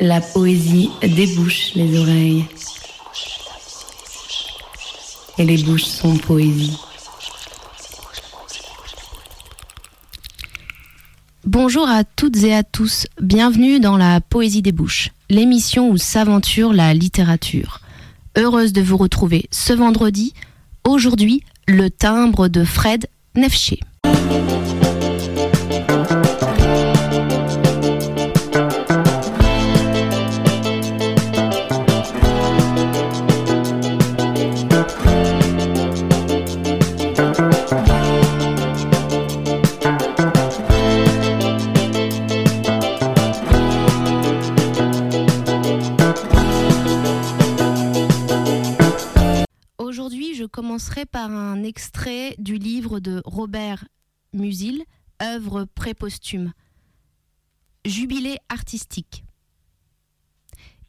La poésie débouche les oreilles. Et les bouches sont poésie. Bonjour à toutes et à tous, bienvenue dans la Poésie des Bouches, l'émission où s'aventure la littérature. Heureuse de vous retrouver ce vendredi, aujourd'hui le timbre de Fred Nefché. Par un extrait du livre de Robert Musil, œuvre préposthume. Jubilé artistique.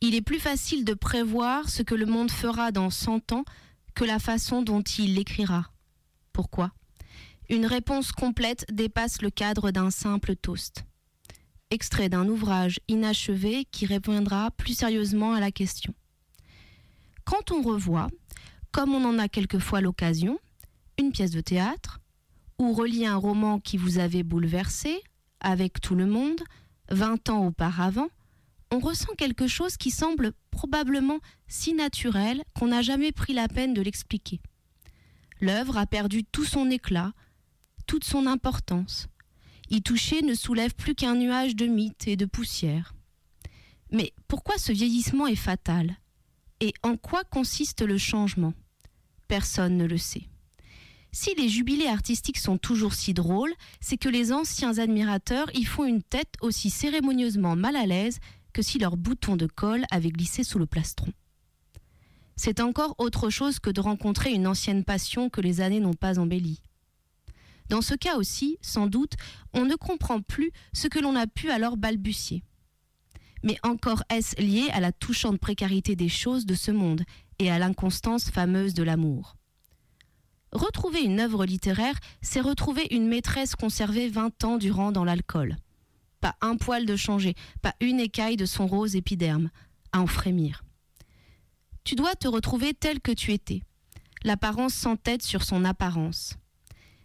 Il est plus facile de prévoir ce que le monde fera dans cent ans que la façon dont il l'écrira. Pourquoi? Une réponse complète dépasse le cadre d'un simple toast. Extrait d'un ouvrage inachevé qui répondra plus sérieusement à la question. Quand on revoit, comme on en a quelquefois l'occasion, une pièce de théâtre, ou relit un roman qui vous avait bouleversé, avec tout le monde, vingt ans auparavant, on ressent quelque chose qui semble probablement si naturel qu'on n'a jamais pris la peine de l'expliquer. L'œuvre a perdu tout son éclat, toute son importance. Y toucher ne soulève plus qu'un nuage de mythes et de poussière. Mais pourquoi ce vieillissement est fatal? Et en quoi consiste le changement? Personne ne le sait. Si les jubilés artistiques sont toujours si drôles, c'est que les anciens admirateurs y font une tête aussi cérémonieusement mal à l'aise que si leur bouton de colle avait glissé sous le plastron. C'est encore autre chose que de rencontrer une ancienne passion que les années n'ont pas embellie. Dans ce cas aussi, sans doute, on ne comprend plus ce que l'on a pu alors balbutier. Mais encore est-ce lié à la touchante précarité des choses de ce monde et à l'inconstance fameuse de l'amour? Retrouver une œuvre littéraire, c'est retrouver une maîtresse conservée vingt ans durant dans l'alcool. Pas un poil de changer, pas une écaille de son rose épiderme, à en frémir. Tu dois te retrouver tel que tu étais, l'apparence sans tête sur son apparence.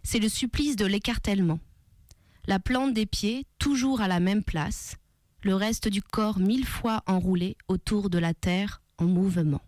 C'est le supplice de l'écartèlement. La plante des pieds, toujours à la même place, le reste du corps mille fois enroulé autour de la terre en mouvement.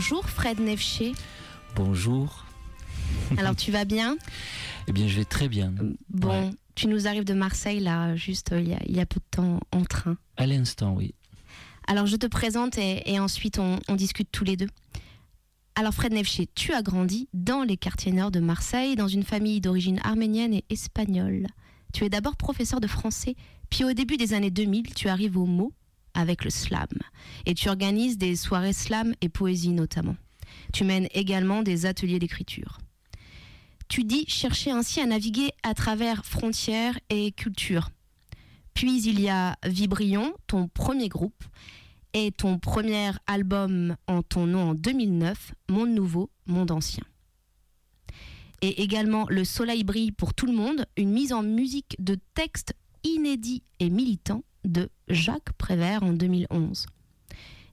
Bonjour Fred Nefché. Bonjour. Alors tu vas bien? Eh bien je vais très bien. Bon, tu nous arrives de Marseille là, juste il y, a, il y a peu de temps en train. À l'instant, oui. Alors je te présente et, et ensuite on, on, discute tous les deux. Alors Fred Nefché, tu as grandi dans les quartiers nord de Marseille, dans une famille d'origine arménienne et espagnole. Tu es d'abord professeur de français, puis au début des années 2000, tu arrives au mot avec le slam. Et tu organises des soirées slam et poésie notamment. Tu mènes également des ateliers d'écriture. Tu dis chercher ainsi à naviguer à travers frontières et cultures. Puis il y a Vibrion, ton premier groupe, et ton premier album en ton nom en 2009, Monde Nouveau, Monde Ancien. Et également Le Soleil brille pour tout le monde, une mise en musique de textes inédits et militants de Jacques Prévert en 2011.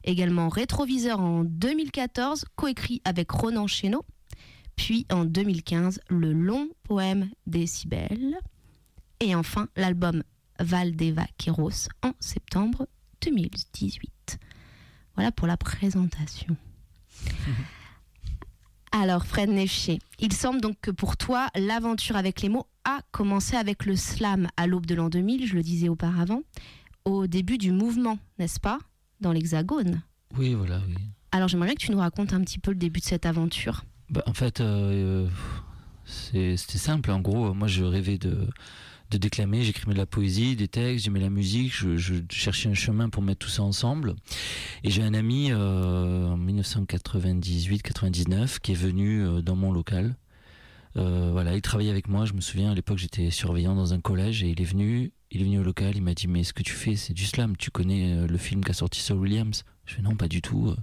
Également Rétroviseur en 2014, coécrit avec Ronan Chéneau. Puis en 2015, le long poème Décibel. Et enfin, l'album Valdeva Kéros en septembre 2018. Voilà pour la présentation. Alors, Fred Nefché, il semble donc que pour toi, l'aventure avec les mots a commencé avec le slam à l'aube de l'an 2000, je le disais auparavant, au début du mouvement, n'est-ce pas Dans l'Hexagone? Oui, voilà, oui. Alors, j'aimerais bien que tu nous racontes un petit peu le début de cette aventure. Bah, en fait, euh, c'était simple. En gros, moi, je rêvais de, de déclamer, j'écrivais de la poésie, des textes, j'aimais la musique, je, cherchais un chemin pour mettre tout ça ensemble. Et j'ai un ami euh, en 1998-99 qui est venu euh, dans mon local. Euh, voilà, il travaillait avec moi. Je me souviens à l'époque, j'étais surveillant dans un collège et il est venu. Il est venu au local. Il m'a dit mais ce que tu fais, c'est du slam. Tu connais le film qu'a sorti Saul Williams? Je fais non, pas du tout.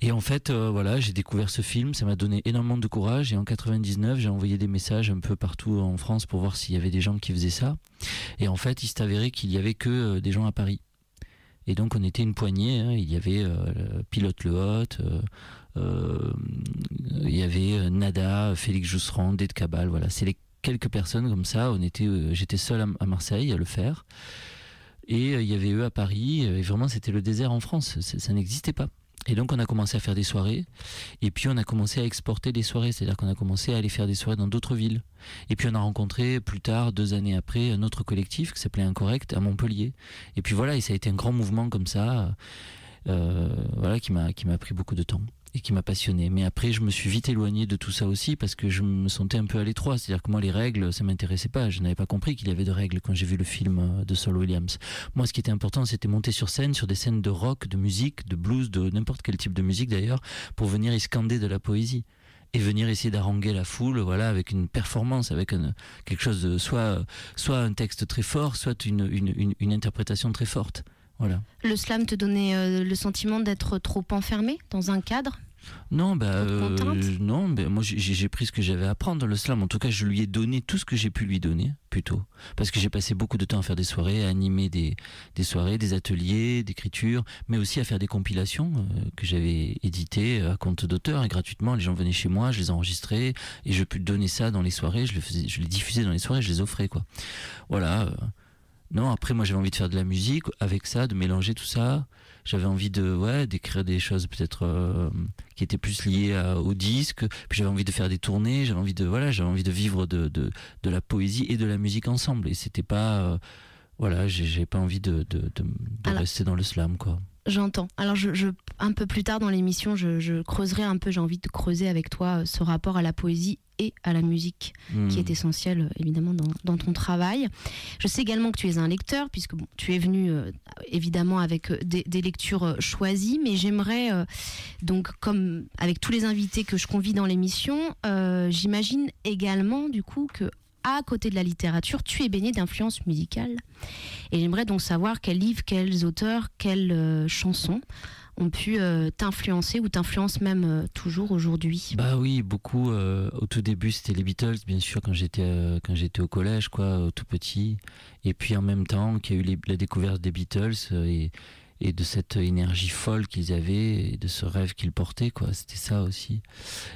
Et en fait, euh, voilà, j'ai découvert ce film, ça m'a donné énormément de courage. Et en 99, j'ai envoyé des messages un peu partout en France pour voir s'il y avait des gens qui faisaient ça. Et en fait, il s'est avéré qu'il y avait que euh, des gens à Paris. Et donc, on était une poignée. Hein. Il y avait euh, Pilote Le Hot, il y avait Nada, Félix Jousserand, Ded Cabal. Voilà, c'est les quelques personnes comme ça. On était, j'étais seul à, Marseille à le faire. Et il y avait eux à Paris. Et vraiment, c'était le désert en France. Ça n'existait pas. Et donc on a commencé à faire des soirées, et puis on a commencé à exporter des soirées, c'est-à-dire qu'on a commencé à aller faire des soirées dans d'autres villes. Et puis on a rencontré plus tard, deux années après, un autre collectif qui s'appelait Incorrect à Montpellier. Et puis voilà, et ça a été un grand mouvement comme ça, euh, voilà, qui m'a qui m'a pris beaucoup de temps et qui m'a passionné. Mais après, je me suis vite éloigné de tout ça aussi parce que je me sentais un peu à l'étroit. C'est-à-dire que moi, les règles, ça m'intéressait pas. Je n'avais pas compris qu'il y avait de règles quand j'ai vu le film de Saul Williams. Moi, ce qui était important, c'était monter sur scène, sur des scènes de rock, de musique, de blues, de n'importe quel type de musique d'ailleurs, pour venir y scander de la poésie et venir essayer d'arranger la foule voilà avec une performance avec quelque chose de soit soit un texte très fort soit une, une, une, une interprétation très forte voilà. Le slam te donnait euh, le sentiment d'être trop enfermé dans un cadre? Non, bah, euh, non, bah, moi j'ai pris ce que j'avais à prendre dans le slam. En tout cas, je lui ai donné tout ce que j'ai pu lui donner, plutôt. Parce que j'ai passé beaucoup de temps à faire des soirées, à animer des, des soirées, des ateliers d'écriture, mais aussi à faire des compilations euh, que j'avais éditées à compte d'auteur et gratuitement. Les gens venaient chez moi, je les enregistrais et je peux donner ça dans les soirées. Je les, faisais, je les diffusais dans les soirées, je les offrais, quoi. Voilà. Euh, non, après moi j'avais envie de faire de la musique avec ça, de mélanger tout ça. J'avais envie de ouais d'écrire des choses peut-être euh, qui étaient plus liées à, au disque. Puis j'avais envie de faire des tournées. J'avais envie de voilà, j'avais envie de vivre de, de, de la poésie et de la musique ensemble. Et c'était pas euh, voilà, j'ai pas envie de, de, de, de rester dans le slam quoi. J'entends. Alors, je, je, un peu plus tard dans l'émission, je, je, creuserai un peu, j'ai envie de creuser avec toi ce rapport à la poésie et à la musique, mmh. qui est essentiel évidemment dans, dans, ton travail. Je sais également que tu es un lecteur, puisque bon, tu es venu euh, évidemment avec euh, des, des, lectures euh, choisies, mais j'aimerais, euh, donc comme avec tous les invités que je convie dans l'émission, euh, j'imagine également du coup que à côté de la littérature, tu es baigné d'influences musicales. Et j'aimerais donc savoir quels livres, quels auteurs, quelles euh, chansons ont pu euh, t'influencer ou t'influencent même euh, toujours aujourd'hui Bah oui, beaucoup. Au tout début, c'était les Beatles, bien sûr, quand j'étais quand j'étais au collège, quoi, tout petit. Et puis en même temps, qu'il y a eu la découverte des Beatles et et de cette énergie folle qu'ils avaient et de ce rêve qu'ils portaient quoi c'était ça aussi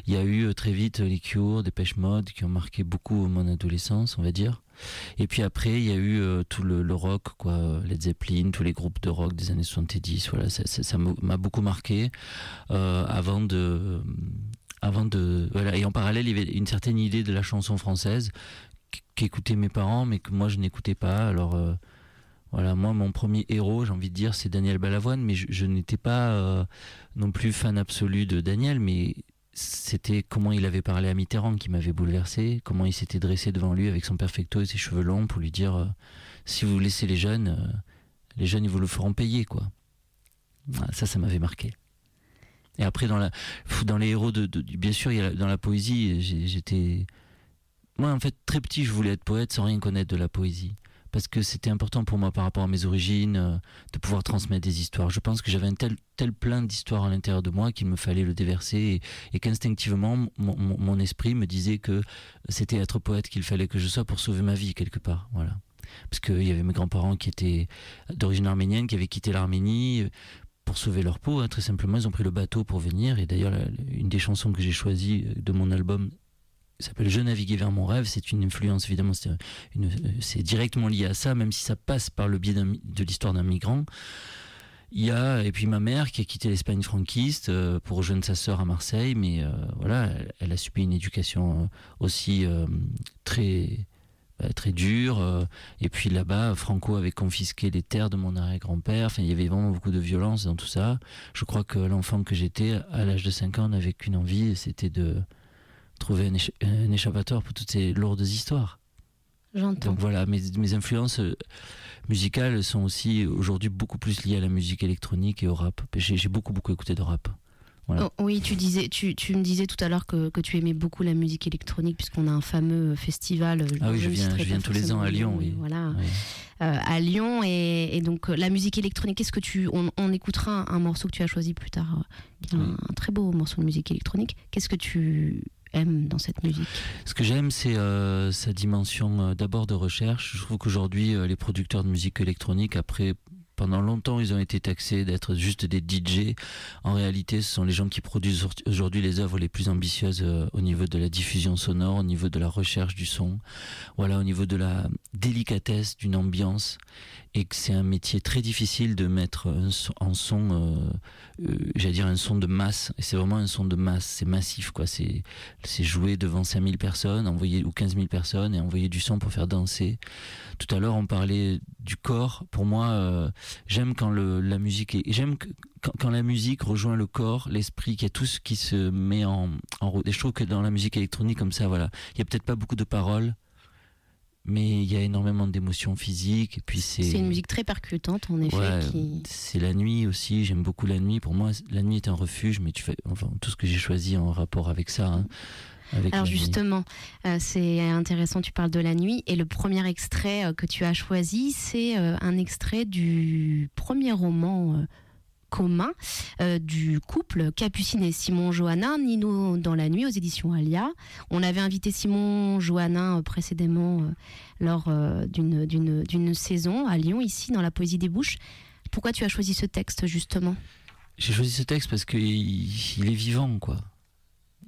il y a eu très vite les Cure des Pêche Mode qui ont marqué beaucoup mon adolescence on va dire Et puis après, il y a eu euh, tout le, rock, quoi, Led Zeppelin, tous les groupes de rock des années 70. Voilà, ça m'a beaucoup marqué euh, avant de, avant de, voilà. Et en parallèle, il y avait une certaine idée de la chanson française qu'écoutaient mes parents, mais que moi je n'écoutais pas. Alors euh, voilà, moi mon premier héros, j'ai envie de dire, c'est Daniel Balavoine, mais je, n'étais pas non plus fan absolu de Daniel, mais c'était comment il avait parlé à Mitterrand qui m'avait bouleversé, comment il s'était dressé devant lui avec son perfecto et ses cheveux longs pour lui dire euh, si vous laissez les jeunes, euh, les jeunes ils vous le feront payer quoi. ça, ça m'avait marqué. Et après dans la, les héros de, bien sûr, dans la poésie, j'étais, moi en fait très petit, je voulais être poète sans rien connaître de la poésie parce que c'était important pour moi par rapport à mes origines, euh, de pouvoir transmettre des histoires. Je pense que j'avais un tel, tel plein d'histoires à l'intérieur de moi qu'il me fallait le déverser et, qu'instinctivement, mon, esprit me disait que c'était être poète qu'il fallait que je sois pour sauver ma vie quelque part. Voilà. Parce qu'il y avait mes grands-parents qui étaient d'origine arménienne, qui avaient quitté l'Arménie euh, pour sauver leur peau. Hein, très simplement, ils ont pris le bateau pour venir. Et d'ailleurs, une des chansons que j'ai choisies de mon album s'appelle Je naviguer vers mon rêve. C'est une influence, évidemment, c'est directement lié à ça, même si ça passe par le biais de l'histoire d'un migrant. Il y a, et puis ma mère qui a quitté l'Espagne franquiste euh, pour rejoindre sa sœur à Marseille, mais euh, voilà, elle, a subi une éducation euh, aussi très, bah, très dure. et puis là-bas, Franco avait confisqué les terres de mon arrière-grand-père. Enfin, il y avait vraiment beaucoup de violence dans tout ça. Je crois que l'enfant que j'étais, à l'âge de 5 ans, n'avait qu'une envie, c'était de, trouver un, échappatoire pour toutes ces lourdes histoires. J'entends. Donc voilà, mes, mes influences euh, musicales sont aussi aujourd'hui beaucoup plus liées à la musique électronique et au rap. J'ai beaucoup beaucoup écouté de rap. Oh, oui, tu disais, tu, tu, me disais tout à l'heure que, que, tu aimais beaucoup la musique électronique puisqu'on a un fameux festival. Euh, ah oui, je viens, je viens tous les ans à Lyon. Oui. Voilà, euh, à Lyon et, donc la musique électronique. Qu'est-ce que tu, on, écoutera un, morceau que tu as choisi plus tard, un, un, très beau morceau de musique électronique. Qu'est-ce que tu aimes dans cette musique Ce que j'aime, c'est euh, sa dimension euh, d'abord de recherche. Je trouve qu'aujourd'hui, euh, les producteurs de musique électronique, après pendant longtemps, ils ont été taxés d'être juste des DJ. En réalité, ce sont les gens qui produisent aujourd'hui les œuvres les plus ambitieuses au niveau de la diffusion sonore, au niveau de la recherche du son, voilà, au niveau de la délicatesse d'une ambiance. Et que c'est un métier très difficile de mettre en son euh, j'allais dire un son de masse. Et c'est vraiment un son de masse c'est massif quoi. C'est jouer devant 5000 personnes envoyer ou 15 000 personnes et envoyer du son pour faire danser. Tout à l'heure on parlait du corps. Pour moi euh, j'aime quand la musique j'aime quand, la musique rejoint le corps l'esprit qu'il y a tout ce qui se met en, en route. Et je trouve que dans la musique électronique comme ça voilà il y a peut-être pas beaucoup de paroles mais il y a énormément d'émotions physiques. Et puis c'est. C'est une musique très percutante, en effet. C'est la nuit aussi. J'aime beaucoup la nuit. Pour moi, la nuit est un refuge, mais tu fais, enfin, tout ce que j'ai choisi en rapport avec ça. Hein, Alors justement, euh, c'est intéressant, tu parles de la nuit, et le premier extrait euh, que tu as choisi, c'est euh, un extrait du premier roman commun euh, du couple Capucine et Simon Johannin, Nino dans la nuit aux éditions Alia. On avait invité Simon Johannin euh, précédemment euh, lors d'une saison à Lyon, ici, dans la Poésie des Bouches. Pourquoi tu as choisi ce texte, justement? J'ai choisi ce texte parce qu'il il est vivant, quoi.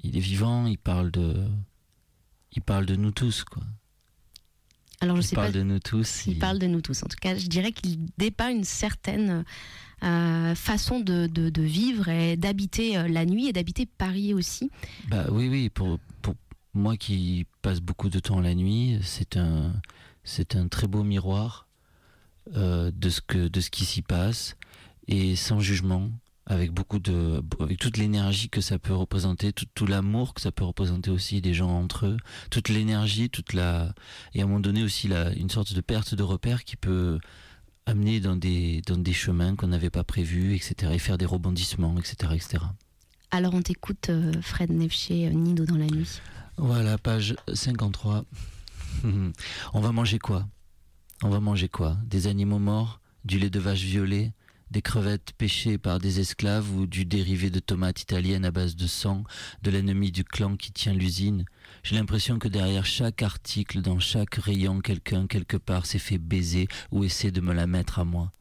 Il est vivant, il parle de, il parle de nous tous, quoi. Alors je il sais parle pas. de nous tous. Il, il, parle de nous tous. En tout cas, je dirais qu'il dépeint une certaine euh, façon de, de, vivre et d'habiter euh, la nuit et d'habiter Paris aussi. Bah oui, oui, pour, pour moi qui passe beaucoup de temps la nuit, c'est un, c'est un très beau miroir euh, de, ce que, de ce qui s'y passe et sans jugement. Avec beaucoup de, avec toute l'énergie que ça peut représenter, tout, tout l'amour que ça peut représenter aussi des gens entre eux, toute l'énergie, toute la, et à un moment donné aussi la, une sorte de perte de repère qui peut, amener dans des, dans des chemins qu'on n'avait pas prévus, etc. Et faire des rebondissements, etc. etc. Alors on t'écoute, euh, Fred Nefché, euh, Nido dans la nuit. Voilà, page 53. on va manger quoi? On va manger quoi? Des animaux morts Du lait de vache violet des crevettes pêchées par des esclaves ou du dérivé de tomates italiennes à base de sang de l'ennemi du clan qui tient l'usine? J'ai l'impression que derrière chaque article, dans chaque rayon, quelqu'un quelque part s'est fait baiser ou essaie de me la mettre à moi.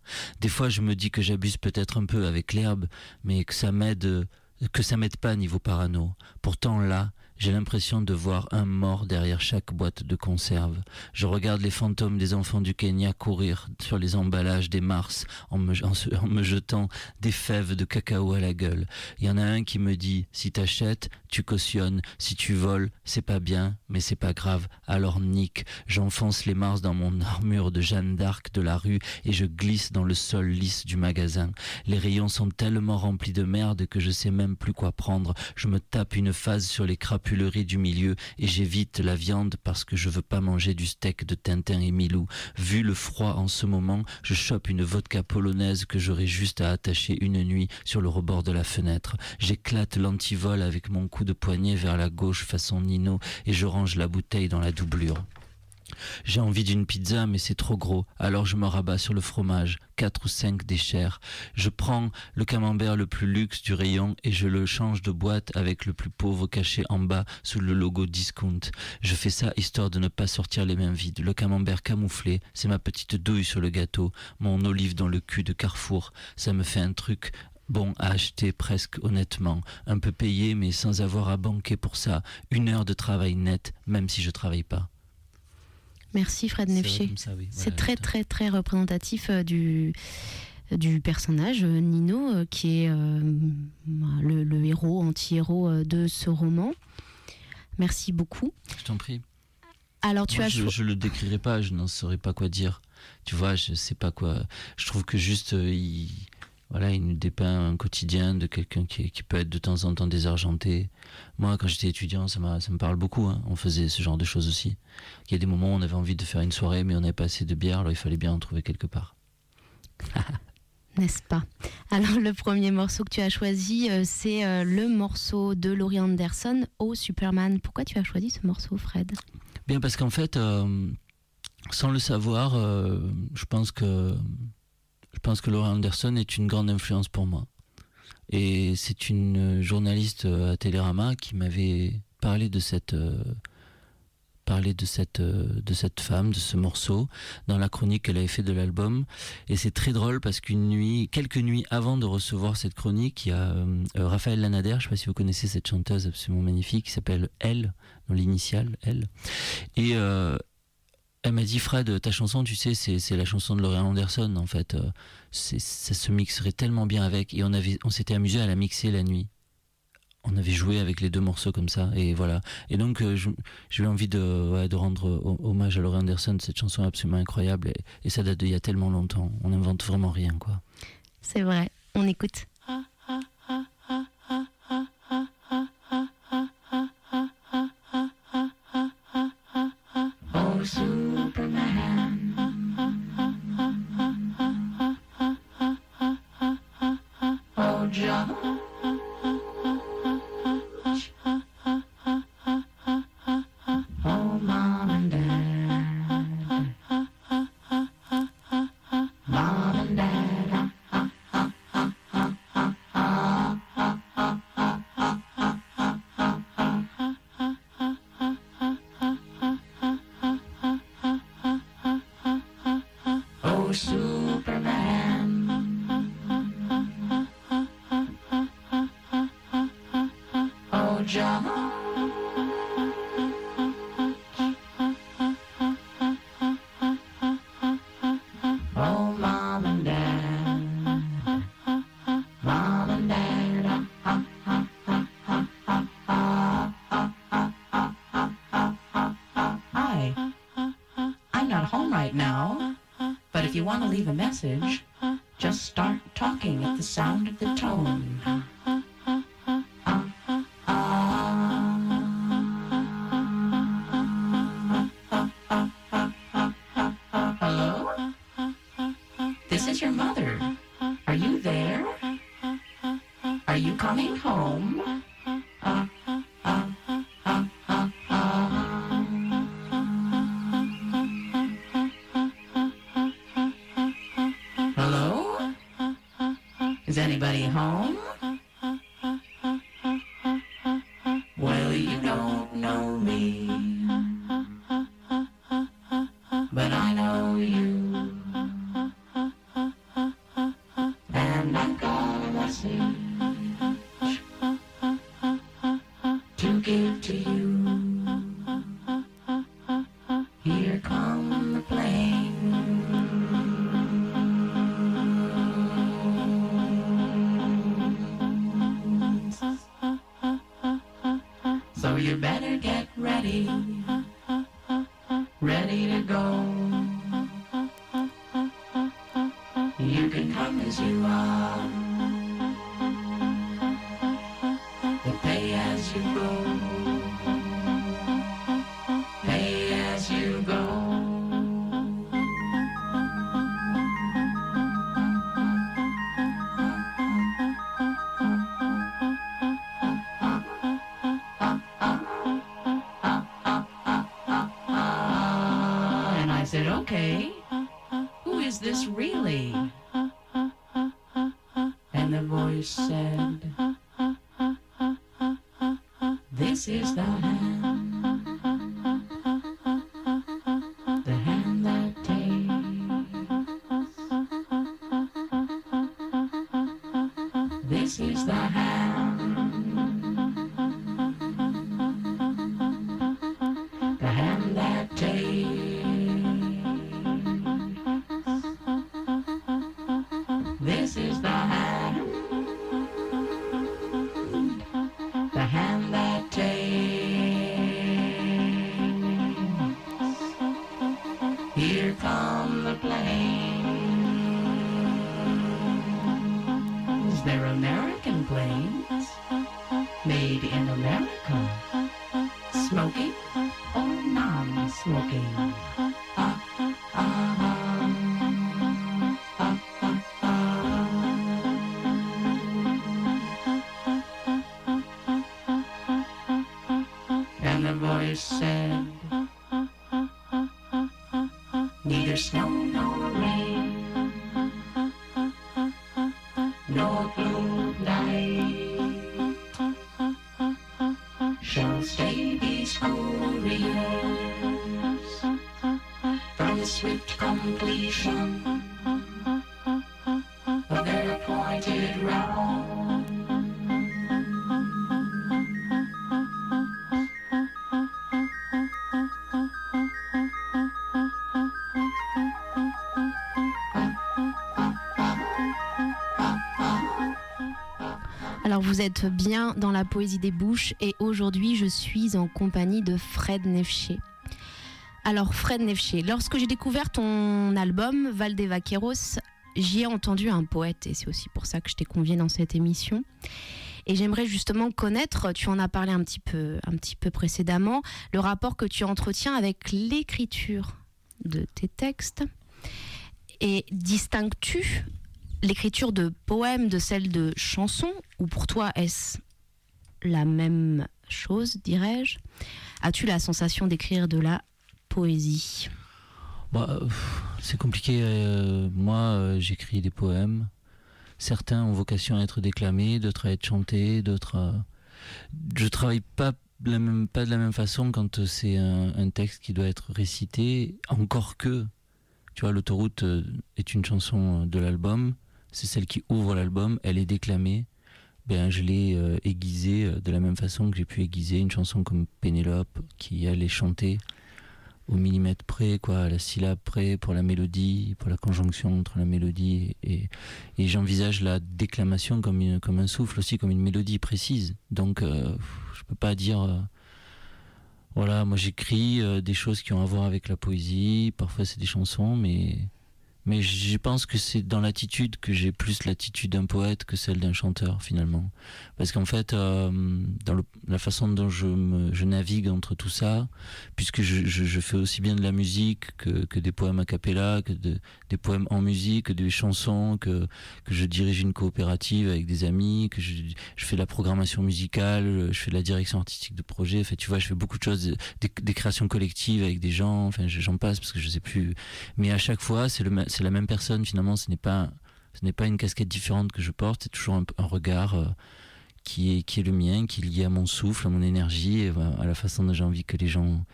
Des fois, je me dis que j'abuse peut-être un peu avec l'herbe, mais que ça m'aide, que ça m'aide pas niveau parano. Pourtant là, J'ai l'impression de voir un mort derrière chaque boîte de conserve. Je regarde les fantômes des enfants du Kenya courir sur les emballages des Mars en me, jetant des fèves de cacao à la gueule. Il y en a un qui me dit si t'achètes, tu cautionnes, si tu voles, c'est pas bien, mais c'est pas grave. Alors nique. J'enfonce les Mars dans mon armure de Jeanne d'Arc de la rue et je glisse dans le sol lisse du magasin. Les rayons sont tellement remplis de merde que je sais même plus quoi prendre. Je me tape une phase sur les crapules du milieu et j'évite la viande parce que je veux pas manger du steak de Tintin et Milou. Vu le froid en ce moment, je chope une vodka polonaise que j'aurais juste à attacher une nuit sur le rebord de la fenêtre. J'éclate l'antivol avec mon coup de poignet vers la gauche façon Nino et je range la bouteille dans la doublure. J'ai envie d'une pizza, mais c'est trop gros. Alors je me rabats sur le fromage, quatre ou cinq déchets. Je prends le camembert le plus luxe du rayon et je le change de boîte avec le plus pauvre caché en bas sous le logo discount. Je fais ça histoire de ne pas sortir les mains vides. Le camembert camouflé, c'est ma petite douille sur le gâteau, mon olive dans le cul de Carrefour. Ça me fait un truc bon à acheter presque honnêtement, un peu payé mais sans avoir à banquer pour ça, une heure de travail net, même si je travaille pas. Merci Fred Nefché. C'est très très très représentatif euh, du du personnage euh, Nino euh, qui est le, héros anti-héros de ce roman. Merci beaucoup. Je t'en prie. Alors tu as je, je le décrirai pas, je n'en saurais pas quoi dire. Tu vois, je sais pas quoi. Je trouve que juste il voilà, il nous dépeint un quotidien de quelqu'un qui, qui, peut être de temps en temps désargenté. Moi, quand j'étais étudiant, ça, ça me parle beaucoup. Hein. On faisait ce genre de choses aussi. Il y a des moments où on avait envie de faire une soirée, mais on n'avait pas assez de bière, alors il fallait bien en trouver quelque part. N'est-ce pas? Alors, le premier morceau que tu as choisi, euh, c'est euh, le morceau de Laurie Anderson, au Superman. Pourquoi tu as choisi ce morceau, Fred? Bien, parce qu'en fait, euh, sans le savoir, je pense que je pense que Laura Anderson est une grande influence pour moi. Et c'est une journaliste à Télérama qui m'avait parlé de cette euh, parlé de cette euh, de cette femme, de ce morceau dans la chronique qu'elle avait fait de l'album. Et c'est très drôle parce qu'une nuit, quelques nuits avant de recevoir cette chronique, il y a euh, Raphaël Lanader, je sais pas si vous connaissez cette chanteuse absolument magnifique qui s'appelle Elle, dans l'initiale Elle. Et elle m'a dit Fred, ta chanson, tu sais, c'est la chanson de Laurie Anderson en fait. Euh, ça se mixerait tellement bien avec et on avait, on s'était amusé à la mixer la nuit. On avait joué avec les deux morceaux comme ça et voilà. Et donc euh, j'ai eu envie de, de rendre hommage à Laurie Anderson, cette chanson absolument incroyable et, et ça date d'il y a tellement longtemps. On n'invente vraiment rien quoi. C'est vrai. On écoute. you better get ready. Ready to go. sand, neither snow vous êtes bien dans la poésie des bouches et aujourd'hui je suis en compagnie de Fred Nefché. Alors Fred Nefché, lorsque j'ai découvert ton album Val des Vaqueros, j'y ai entendu un poète et c'est aussi pour ça que je t'ai convié dans cette émission. Et j'aimerais justement connaître, tu en as parlé un petit peu, un petit peu précédemment, le rapport que tu entretiens avec l'écriture de tes textes. Et distingues-tu l'écriture de poèmes de celle de chansons ou pour toi est-ce la même chose, dirais-je? As-tu la sensation d'écrire de la poésie? Bah, euh, c'est compliqué. euh, moi, euh, j'écris des poèmes. Certains ont vocation à être déclamés, d'autres à être chantés, d'autres. à- Je travaille pas de la même, façon quand euh, c'est un, un texte qui doit être récité. Encore que, tu vois, l'autoroute euh, est une chanson de l'album. C'est celle qui ouvre l'album. Elle est déclamée. Ben, je l'ai euh, aiguisée euh, de la même façon que j'ai pu aiguiser une chanson comme Pénélope, qui elle est chantée au millimètre près, quoi, à la syllabe près, pour la mélodie, pour la conjonction entre la mélodie et, et j'envisage la déclamation comme, un souffle aussi, comme une mélodie précise. Donc, euh, je peux pas dire. euh, voilà, moi j'écris des choses qui ont à voir avec la poésie, parfois c'est des chansons, mais, mais je pense que c'est dans l'attitude que j'ai plus l'attitude d'un poète que celle d'un chanteur finalement. Parce qu'en fait, euh, dans la façon dont je, me, navigue entre tout ça, puisque je, fais aussi bien de la musique que, que des poèmes a cappella, que de, des poèmes en musique, que des chansons, que, que je dirige une coopérative avec des amis, que je, fais la programmation musicale, je fais la direction artistique de projet. Enfin, tu vois, je fais beaucoup de choses, des, créations collectives avec des gens. Enfin, je- j'en passe parce que je sais plus. Mais à chaque fois, c'est le, ma- c'est la même personne. Finalement, ce n'est pas, une casquette différente que je porte. C'est toujours un, regard. euh, qui est, le mien, qui est lié à mon souffle, à mon énergie, à la façon dont j'ai envie que les gens,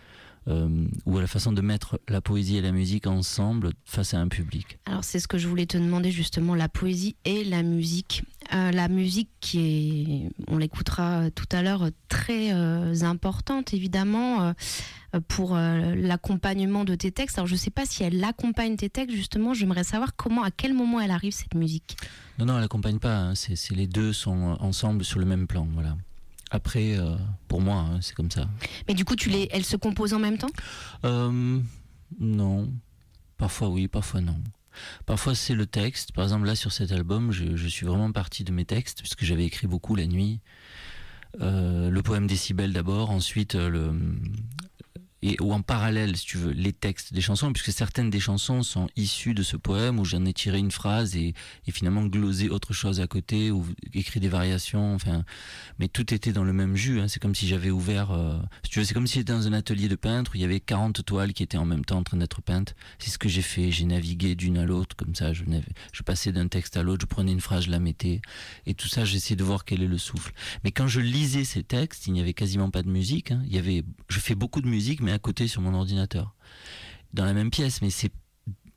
euh, ou à la façon de mettre la poésie et la musique ensemble face à un public. Alors c'est ce que je voulais te demander justement, la poésie et la musique. Euh, la musique qui est, on l'écoutera tout à l'heure, très euh, importante évidemment euh, pour l'accompagnement de tes textes. Alors je ne sais pas si elle accompagne tes textes justement, j'aimerais savoir comment, à quel moment elle arrive cette musique? Non, non, elle accompagne pas. hein. C'est les deux sont ensemble sur le même plan, voilà. Après, euh, pour moi, hein, c'est comme ça. Mais du coup, tu les, elles se composent en même temps? Euh, non. Parfois oui, parfois non. Parfois c'est le texte. Par exemple là sur cet album, je, je suis vraiment parti de mes textes puisque j'avais écrit beaucoup la nuit. Euh, le poème Décibel d'abord, ensuite le ou en parallèle, si tu veux, les textes des chansons, puisque certaines des chansons sont issues de ce poème où j'en ai tiré une phrase et, finalement glosé autre chose à côté ou écrit des variations. Enfin, mais tout était dans le même jus. hein. C'est comme si j'avais ouvert. euh, si tu veux, c'est comme si j'étais dans un atelier de peintre où il y avait 40 toiles qui étaient en même temps en train d'être peintes. C'est ce que j'ai fait. J'ai navigué d'une à l'autre comme ça. Je passais d'un texte à l'autre. Je prenais une phrase, je la mettais. Et tout ça, j'essayais de voir quel est le souffle. Mais quand je lisais ces textes, il n'y avait quasiment pas de musique. hein. Il y avait, je fais beaucoup de musique, mais à côté sur mon ordinateur, dans la même pièce. Mais c'est,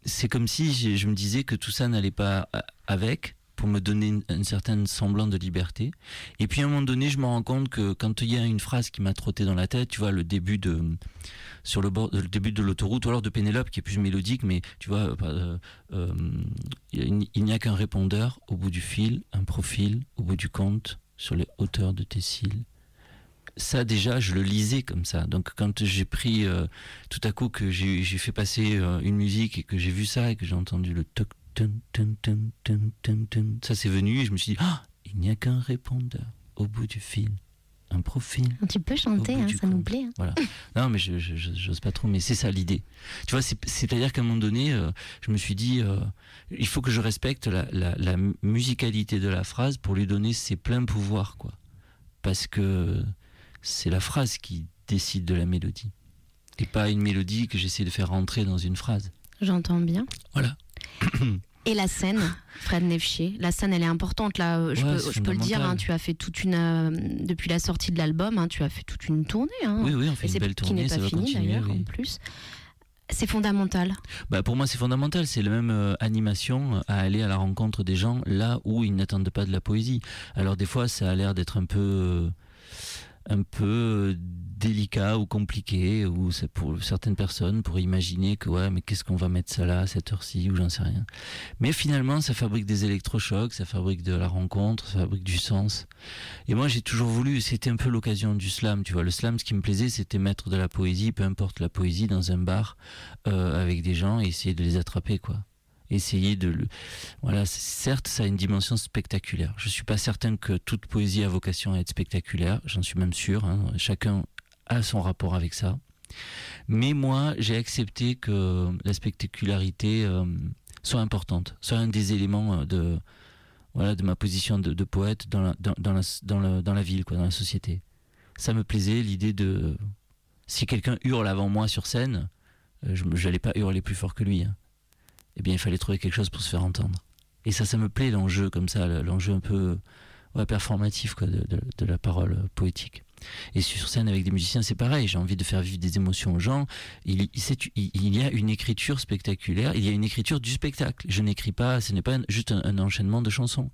c'est comme si je me disais que tout ça n'allait pas avec pour me donner une, certaine semblant de liberté. Et puis à un moment donné, je me rends compte que quand il y a une phrase qui m'a trotté dans la tête, tu vois, le début de sur le bord, le début de l'autoroute, ou alors de Pénélope, qui est plus mélodique, mais tu vois, euh, euh, une- il n'y a qu'un répondeur au bout du fil, un profil au bout du compte, sur les hauteurs de tes cils. Ça déjà, je le lisais comme ça. Donc quand j'ai pris euh, tout à coup que j'ai fait passer euh, une musique et que j'ai vu ça et que j'ai entendu le toc tun, tun, tun, ça c'est venu et je me suis dit ah il n'y a qu'un répondeur au bout du fil, un profil. Tu peux chanter, hein, ça nous plaît. hein. Non, mais je, j'ose pas trop, mais c'est ça l'idée. Tu vois, c'est- c'est-à-dire qu'à un moment donné, euh, je me suis dit, il faut que je respecte la, la- la musicalité de la phrase pour lui donner ses pleins pouvoirs, quoi. Parce que c'est la phrase qui décide de la mélodie. Et pas une mélodie que j'essaie de faire rentrer dans une phrase. J'entends bien. Voilà. Et la scène, Fred Nefchier, la scène elle est importante là. euh, Je, Ouais, peux, c'est je peux le dire, hein, tu as fait toute une euh, depuis la sortie de l'album, hein, tu as fait toute une tournée. hein. Oui, oui, on fait une belle qui tournée, n'est ça pas va fini continuer. d'ailleurs oui. en plus. C'est fondamental. Bah pour moi, c'est fondamental. C'est la même euh, animation à aller à la rencontre des gens là où ils n'attendent pas de la poésie. Alors des fois, ça a l'air d'être un peu, euh, un peu euh, délicat ou compliqué, ou pour certaines personnes pour imaginer que ouais, mais qu'est-ce qu'on va mettre ça là à cette heure-ci ou j'en sais rien. Mais finalement, ça fabrique des électrochocs, ça fabrique de la rencontre, ça fabrique du sens. Et moi, j'ai toujours voulu. C'était un peu l'occasion du slam. Tu vois, le slam, ce qui me plaisait, c'était mettre de la poésie, peu importe la poésie, dans un bar euh, avec des gens et essayer de les attraper quoi essayer de voilà certes ça a une dimension spectaculaire je suis pas certain que toute poésie a vocation à être spectaculaire j'en suis même sûr hein. chacun a son rapport avec ça mais moi j'ai accepté que la spectacularité euh, soit importante soit un des éléments euh, de voilà de ma position de, poète dans la dans, la dans, dans la ville quoi dans la société ça me plaisait l'idée de si quelqu'un hurle avant moi sur scène euh, je n'allais pas hurler plus fort que lui. hein. Eh bien, il fallait trouver quelque chose pour se faire entendre. Et ça, ça me plaît, l'enjeu comme ça, le- l'enjeu un peu performatif de, la parole poétique. Et sur scène avec des musiciens, c'est pareil. J'ai envie de faire vivre des émotions aux gens. Il, y a une écriture spectaculaire. Il y a une écriture du spectacle. Je n'écris pas. Ce n'est pas juste un, enchaînement de chansons.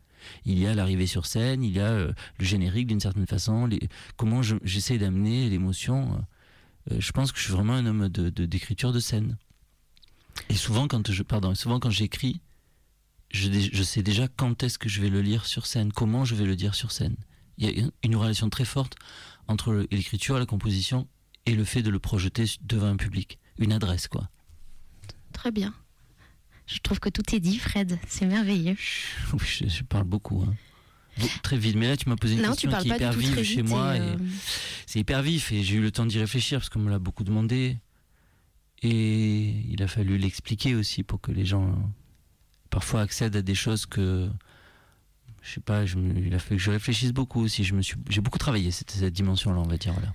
Il y a l'arrivée sur scène. Il y a euh, le générique d'une certaine façon. Comment je- j'essaie d'amener l'émotion. euh, je pense que je suis vraiment un homme d'écriture de scène. Et souvent, quand je, pardon, souvent quand j'écris, je, je sais déjà quand est-ce que je vais le lire sur scène, comment je vais le dire sur scène. Il y a une- relation très forte entre l'écriture, la composition et le fait de le projeter devant un public. Une adresse, quoi. Très bien. Je trouve que tout est dit, Fred. C'est merveilleux. Je, je parle beaucoup. hein. Très vite. Mais là, tu m'as posé une Non, question qui est hyper vive chez moi. et- euh, c'est hyper vif et j'ai eu le temps d'y réfléchir parce qu'on me l'a beaucoup demandé et il a fallu l'expliquer aussi pour que les gens parfois accèdent à des choses que je sais pas je me- il a fallu que je réfléchisse beaucoup aussi je me suis j'ai beaucoup travaillé cette, cette dimension là on va dire voilà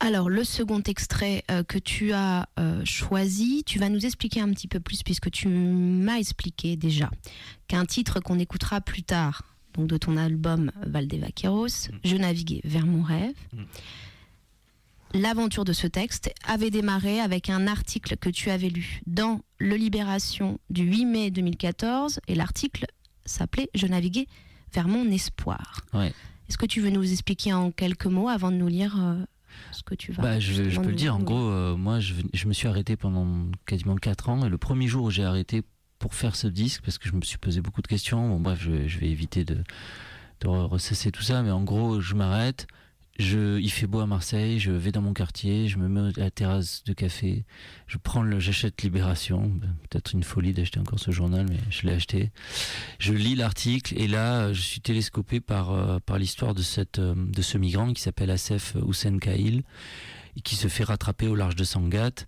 Alors, le second extrait euh, que tu as euh, choisi, tu vas nous expliquer un petit peu plus, puisque tu m'as expliqué déjà qu'un titre qu'on écoutera plus tard, donc de ton album Valdevaqueros, Je naviguais vers mon rêve. Mm. L'aventure de ce texte avait démarré avec un article que tu avais lu dans Le Libération du 8 mai 2014, et l'article s'appelait Je naviguais vers mon espoir. Ouais. Est-ce que tu veux nous expliquer en quelques mots avant de nous lire euh, ce que tu vas bah, je, peux le dire en gros euh, moi je, me suis arrêté pendant quasiment 4 ans et le premier jour où j'ai arrêté pour faire ce disque parce que je me suis posé beaucoup de questions bon bref je, je vais éviter de de ressasser tout ça, mais en gros, je m'arrête. Je, il fait beau à Marseille, je vais dans mon quartier, je me mets à la terrasse de café, je prends le, j'achète Libération, ben, peut-être une folie d'acheter encore ce journal, mais je l'ai acheté. Je lis l'article et là, je suis télescopé par euh, par l'histoire de cette euh, de ce migrant qui s'appelle Assef Hussein Kail, et qui se fait rattraper au large de Sangatte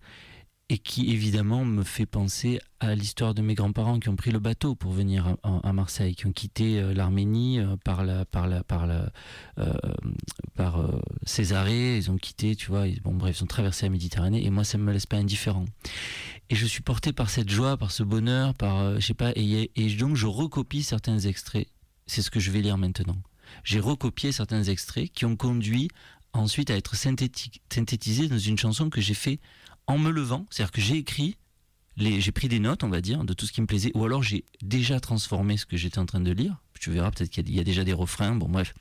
et qui évidemment me fait penser à l'histoire de mes grands-parents qui ont pris le bateau pour venir à, Marseille, qui ont quitté euh, l'Arménie euh, par la par la par la euh, par Césarée, ils ont quitté, tu vois, ils- bon bref, ils ont traversé la Méditerranée et moi ça me laisse pas indifférent. Et je suis porté par cette joie, par ce bonheur, par euh, je sais pas et, donc je recopie certains extraits. C'est ce que je vais lire maintenant. J'ai recopié certains extraits qui ont conduit ensuite à être synthéti- synthétisés dans une chanson que j'ai fait en me levant, c'est-à-dire que j'ai écrit, j'ai pris des notes, on va dire, de tout ce qui me plaisait, ou alors j'ai déjà transformé ce que j'étais en train de lire. Tu verras peut-être qu'il y a- il y, a déjà des refrains, bon bref.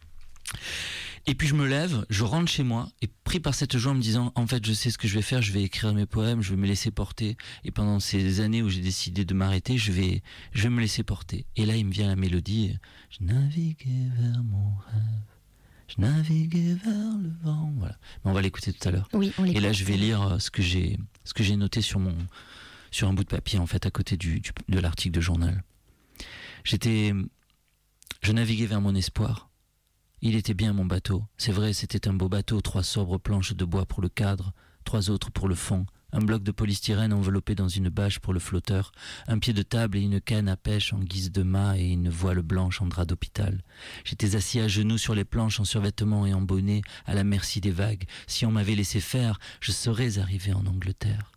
Et puis je me lève, je rentre chez moi, et pris par cette joie en me disant, en fait, je sais ce que je vais faire, je vais écrire mes poèmes, je vais me laisser porter. Et pendant ces années où j'ai décidé de m'arrêter, je vais, je vais me laisser porter. Et là, il me vient la mélodie, je naviguais vers mon rêve, je naviguais vers le vent. Voilà. Mais on va l'écouter tout à l'heure. Oui, on Et l'écoute. là, je vais lire euh, ce que j'ai, ce que j'ai noté sur mon, sur un bout de papier en fait à côté du, du- de l'article de journal. J'étais, je naviguais vers mon espoir. Il était bien mon bateau. C'est vrai, c'était un beau bateau. Trois sobres planches de bois pour le cadre, trois autres pour le fond. Un bloc de polystyrène enveloppé dans une bâche pour le flotteur, un pied de table et une canne à pêche en guise de mât et une voile blanche en drap d'hôpital. J'étais assis à genoux sur les planches en survêtement et en bonnet, à la merci des vagues. Si on m'avait laissé faire, je serais arrivé en Angleterre.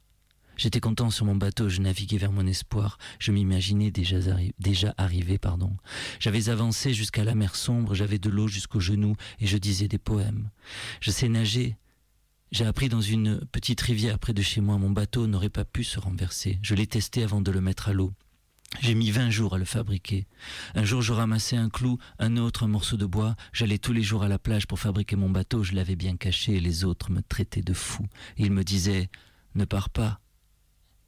J'étais content sur mon bateau, je naviguais vers mon espoir, je m'imaginais déjà, déjà arrivé, pardon. J'avais avancé jusqu'à la mer sombre, j'avais de l'eau jusqu'aux genoux et je disais des poèmes. Je sais nager. J'ai appris dans une petite rivière près de chez moi, mon bateau n'aurait pas pu se renverser. Je l'ai testé avant de le mettre à l'eau. J'ai mis vingt jours à le fabriquer. Un jour, je ramassais un clou, un autre un morceau de bois. J'allais tous les jours à la plage pour fabriquer mon bateau. Je l'avais bien caché et les autres me traitaient de fou. Ils me disaient Ne pars pas.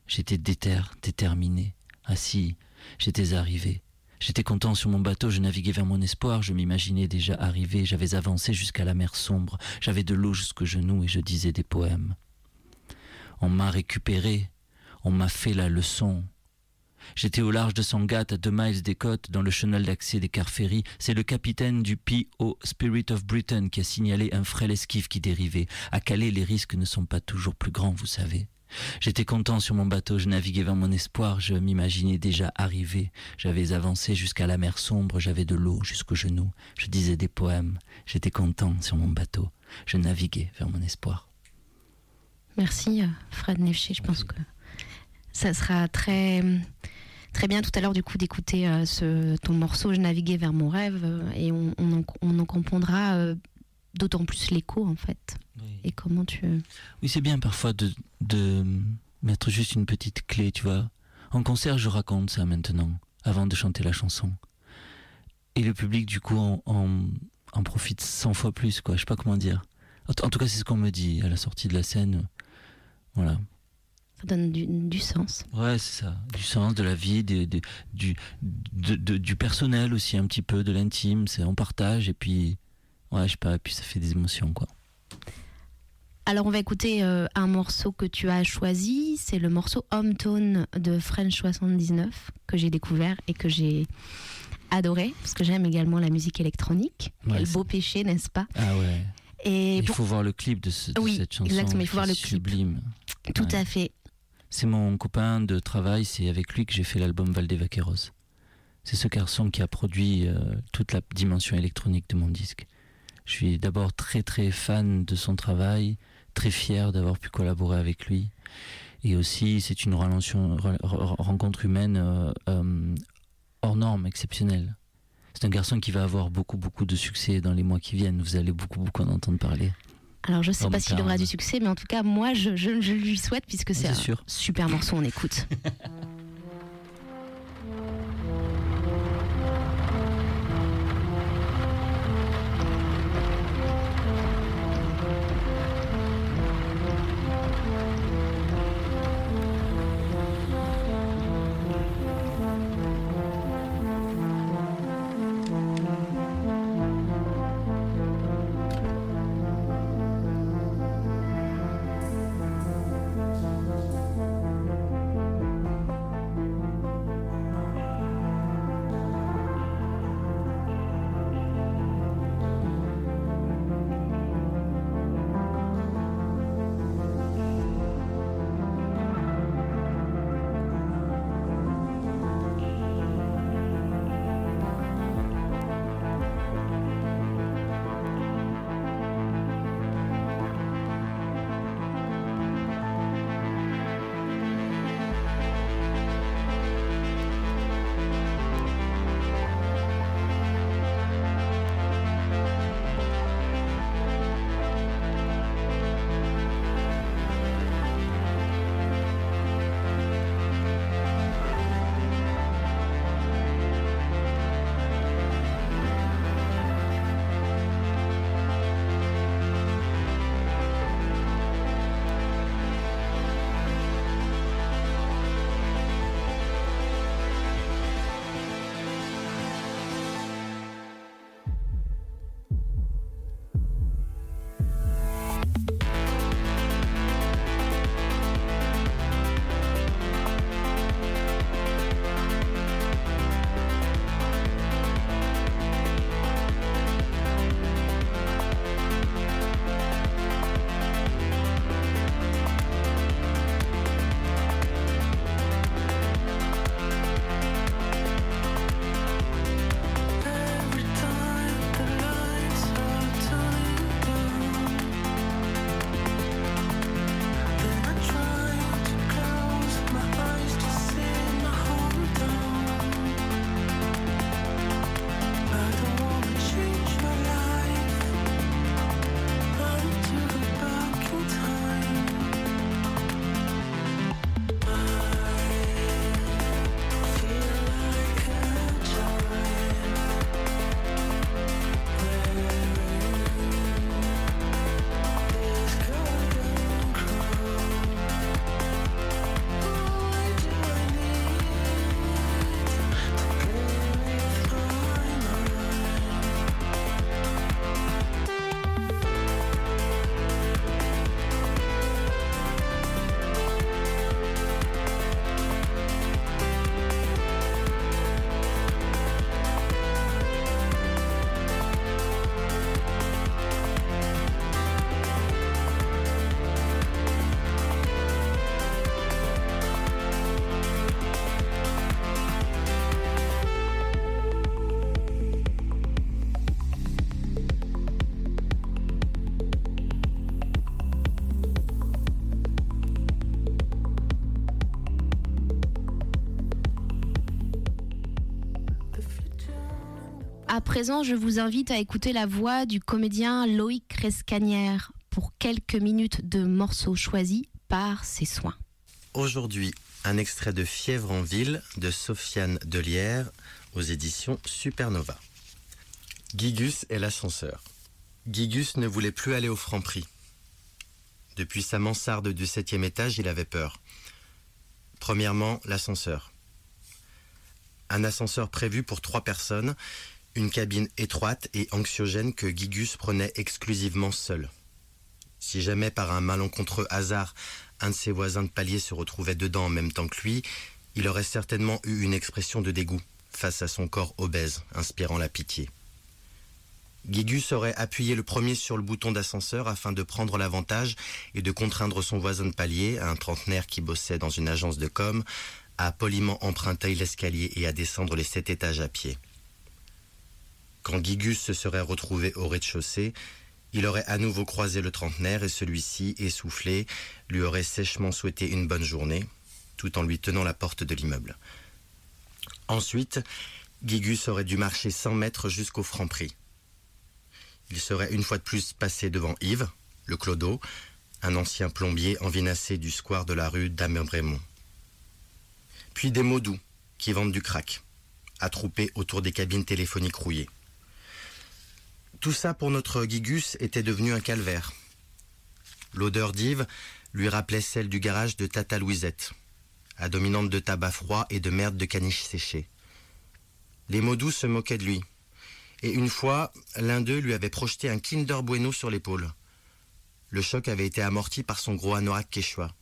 J'étais déter, déterminé. Si, j'étais arrivé. J'étais content sur mon bateau, je naviguais vers mon espoir, je m'imaginais déjà arrivé, j'avais avancé jusqu'à la mer sombre, j'avais de l'eau jusqu'aux genoux et je disais des poèmes. On m'a récupéré, on m'a fait la leçon. J'étais au large de Sangatte, à deux miles des côtes, dans le chenal d'accès des Carféry. C'est le capitaine du P.O. Spirit of Britain qui a signalé un frêle esquif qui dérivait. À Calais, les risques ne sont pas toujours plus grands, vous savez. J'étais content sur mon bateau, je naviguais vers mon espoir, je m'imaginais déjà arrivé. J'avais avancé jusqu'à la mer sombre, j'avais de l'eau jusqu'aux genoux. Je disais des poèmes, j'étais content sur mon bateau, je naviguais vers mon espoir. Merci euh, Fred Nefché, je pense que ça sera très très bien tout à l'heure du coup d'écouter euh, ce ton morceau Je naviguais vers mon rêve euh, et on, on en, on en comprendra euh, d'autant plus l'écho en fait et comment tu Oui, c'est bien parfois de, de mettre juste une petite clé, tu vois. En concert, je raconte ça maintenant, avant de chanter la chanson. Et le public, du coup, en, en, en profite 100 fois plus, quoi. Je sais pas comment dire. En, tout cas, c'est ce qu'on me dit à la sortie de la scène. Voilà. ça donne du, du sens. Ouais, c'est ça. Du sens, de la vie, du, de- du personnel aussi, un petit peu, de l'intime. C'est on partage et puis, ouais, je sais pas, et puis ça fait des émotions, quoi. Alors on va écouter euh, un morceau que tu as choisi, c'est le morceau Hometown de French 79 que j'ai découvert et que j'ai adoré parce que j'aime également la musique électronique. Ouais, Quel beau péché, n'est-ce pas? Ah ouais. Et il pour- faut voir le clip de, ce- de Oui, cette chanson. exactement, il faut voir le clip. Sublime. tout ouais. à fait. C'est mon copain de travail, c'est avec lui que j'ai fait l'album Valdevaqueros. C'est ce garçon qui a produit euh, toute la dimension électronique de mon disque. Je suis d'abord très très fan de son travail, très fier d'avoir pu collaborer avec lui. Et aussi, c'est une relation, re- re- rencontre humaine euh, euh, hors norme, exceptionnelle. C'est un garçon qui va avoir beaucoup beaucoup de succès dans les mois qui viennent. Vous allez beaucoup beaucoup en entendre parler. Alors je sais Homme pas s'il aura du succès, mais en tout cas moi je, je- je lui souhaite puisque c'est C'est un sûr. super morceau, on écoute. À présent, je vous invite à écouter la voix du comédien Loïc Rescanière pour quelques minutes de morceaux choisis par ses soins. Aujourd'hui, un extrait de Fièvre en ville de Sofiane Delière aux éditions Supernova. Gigus et l'ascenseur. Gigus ne voulait plus aller au Franprix. Depuis sa mansarde du septième étage, il avait peur. Premièrement, l'ascenseur. Un ascenseur prévu pour trois personnes, une cabine étroite et anxiogène que Gigus prenait exclusivement seul. Si jamais par un malencontreux hasard, un de ses voisins de palier se retrouvait dedans en même temps que lui, il aurait certainement eu une expression de dégoût face à son corps obèse, inspirant la pitié. Gigus aurait appuyé le premier sur le bouton d'ascenseur afin de prendre l'avantage et de contraindre son voisin de palier, un trentenaire qui bossait dans une agence de com, à poliment emprunter l'escalier et à descendre les sept étages à pied. Quand Gigus se serait retrouvé au rez-de-chaussée, il aurait à nouveau croisé le trentenaire et celui-ci, essoufflé, lui aurait sèchement souhaité une bonne journée, tout en lui tenant la porte de l'immeuble. Ensuite, Gigus aurait dû marcher 100 mètres jusqu'au Franprix. Il serait une fois de plus passé devant Yves, le clodo, un ancien plombier envinassé du square de la rue d'Amebrémont. Puis des mots qui vendent du crack, attroupés autour des cabines téléphoniques rouillées. Tout ça pour notre Gigus était devenu un calvaire. L'odeur d'Yves lui rappelait celle du garage de Tata Louisette, à dominante de tabac froid et de merde de caniche séchée. Les mots doux se moquaient de lui, et une fois, l'un d'eux lui avait projeté un Kinder Bueno sur l'épaule. Le choc avait été amorti par son gros anorak quechua.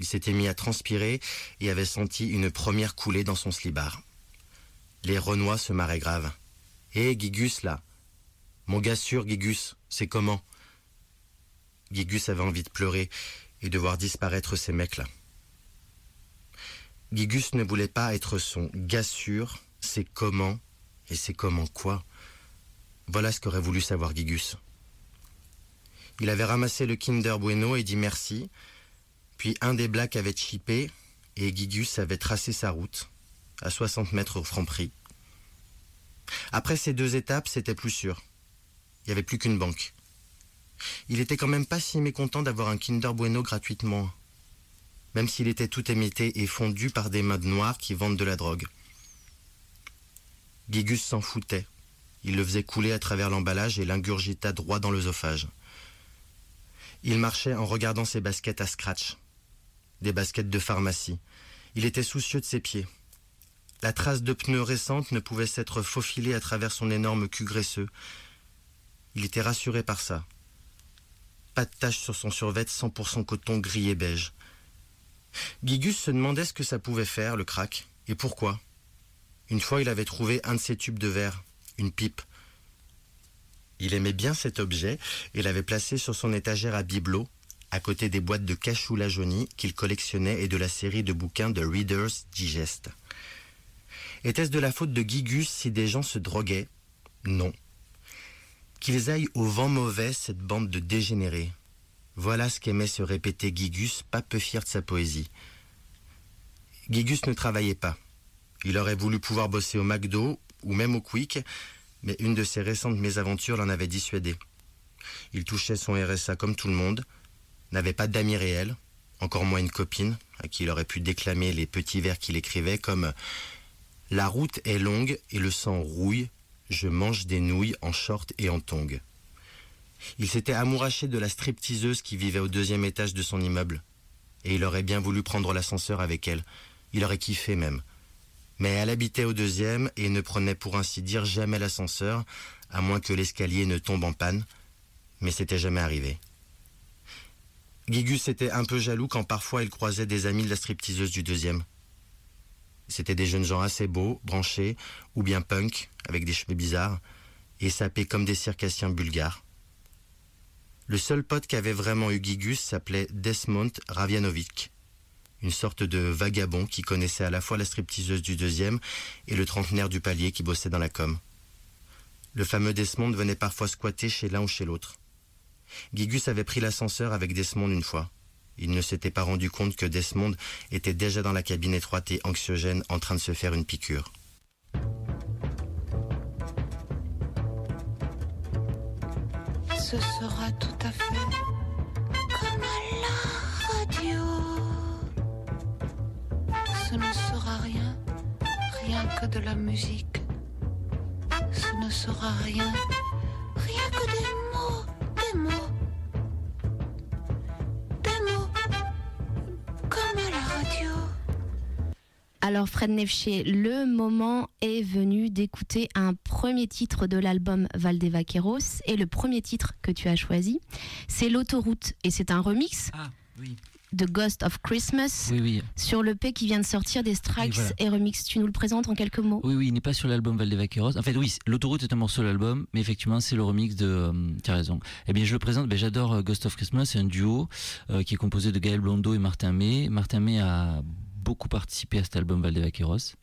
Il s'était mis à transpirer et avait senti une première coulée dans son slibard. Les Renois se marraient grave. Hé, Gigus, là Mon gars sûr, Gigus, c'est comment? Gigus avait envie de pleurer et de voir disparaître ces mecs-là. Gigus ne voulait pas être son gars sûr, c'est comment et c'est comment quoi Voilà ce qu'aurait voulu savoir Gigus. Il avait ramassé le Kinder Bueno et dit merci. Puis un des blacks avait chippé et Gigus avait tracé sa route, à 60 mètres au franc prix. Après ces deux étapes, c'était plus sûr. Il n'y avait plus qu'une banque. Il était quand même pas si mécontent d'avoir un Kinder Bueno gratuitement, même s'il était tout émietté et fondu par des modes noirs qui vendent de la drogue. Gigus s'en foutait. Il le faisait couler à travers l'emballage et l'ingurgita droit dans l'œsophage. Il marchait en regardant ses baskets à scratch. Des baskets de pharmacie. Il était soucieux de ses pieds. La trace de pneus récente ne pouvait s'être faufilée à travers son énorme cul graisseux. Il était rassuré par ça. Pas de tache sur son survêt 100% coton gris et beige. Gigus se demandait ce que ça pouvait faire, le crack, et pourquoi. Une fois, il avait trouvé un de ses tubes de verre, une pipe. Il aimait bien cet objet et l'avait placé sur son étagère à bibelots, à côté des boîtes de cachou la jaunie qu'il collectionnait et de la série de bouquins de Reader's Digest. Était-ce de la faute de Gigus si des gens se droguaient? Non. Qu'ils aillent au vent mauvais, cette bande de dégénérés. Voilà ce qu'aimait se répéter Gigus, pas peu fier de sa poésie. Gigus ne travaillait pas. Il aurait voulu pouvoir bosser au McDo ou même au Quick, mais une de ses récentes mésaventures l'en avait dissuadé. Il touchait son RSA comme tout le monde, n'avait pas d'amis réels, encore moins une copine, à qui il aurait pu déclamer les petits vers qu'il écrivait comme La route est longue et le sang rouille, je mange des nouilles en short et en tongs. Il s'était amouraché de la stripteaseuse qui vivait au deuxième étage de son immeuble, et il aurait bien voulu prendre l'ascenseur avec elle. Il aurait kiffé même. Mais elle habitait au deuxième et ne prenait pour ainsi dire jamais l'ascenseur, à moins que l'escalier ne tombe en panne. Mais c'était jamais arrivé. Gigus était un peu jaloux quand parfois il croisait des amis de la stripteaseuse du deuxième. C'étaient des jeunes gens assez beaux, branchés, ou bien punk, avec des cheveux bizarres, et sapés comme des circassiens bulgares. Le seul pote qu'avait vraiment eu Gigus s'appelait Desmond Ravianovic une sorte de vagabond qui connaissait à la fois la stripteaseuse du deuxième et le trentenaire du palier qui bossait dans la com. Le fameux Desmond venait parfois squatter chez l'un ou chez l'autre. Gigus avait pris l'ascenseur avec Desmond une fois. Il ne s'était pas rendu compte que Desmond était déjà dans la cabine étroite et anxiogène en train de se faire une piqûre. Ce sera tout à fait comme à la radio. Ce ne sera rien, rien que de la musique. Ce ne sera rien, rien que des Alors Fred Nefché, le moment est venu d'écouter un premier titre de l'album Valdevaqueros et le premier titre que tu as choisi, c'est L'autoroute et c'est un remix Ah, oui. de Ghost of Christmas Oui, oui. sur le P qui vient de sortir des Strikes Oui, voilà. et remix. Tu nous le présentes en quelques mots? Oui, oui, il n'est pas sur l'album Valdevaqueros. En fait, oui, l'autoroute est un morceau de l'album, mais effectivement, c'est le remix de. euh, tu as raison. Eh bien, je le présente. Ben, J'adore euh, Ghost of Christmas. C'est un duo euh, qui est composé de Gaël Blondeau et Martin May. Martin May a beaucoup participé à cet album Valdevaqueros.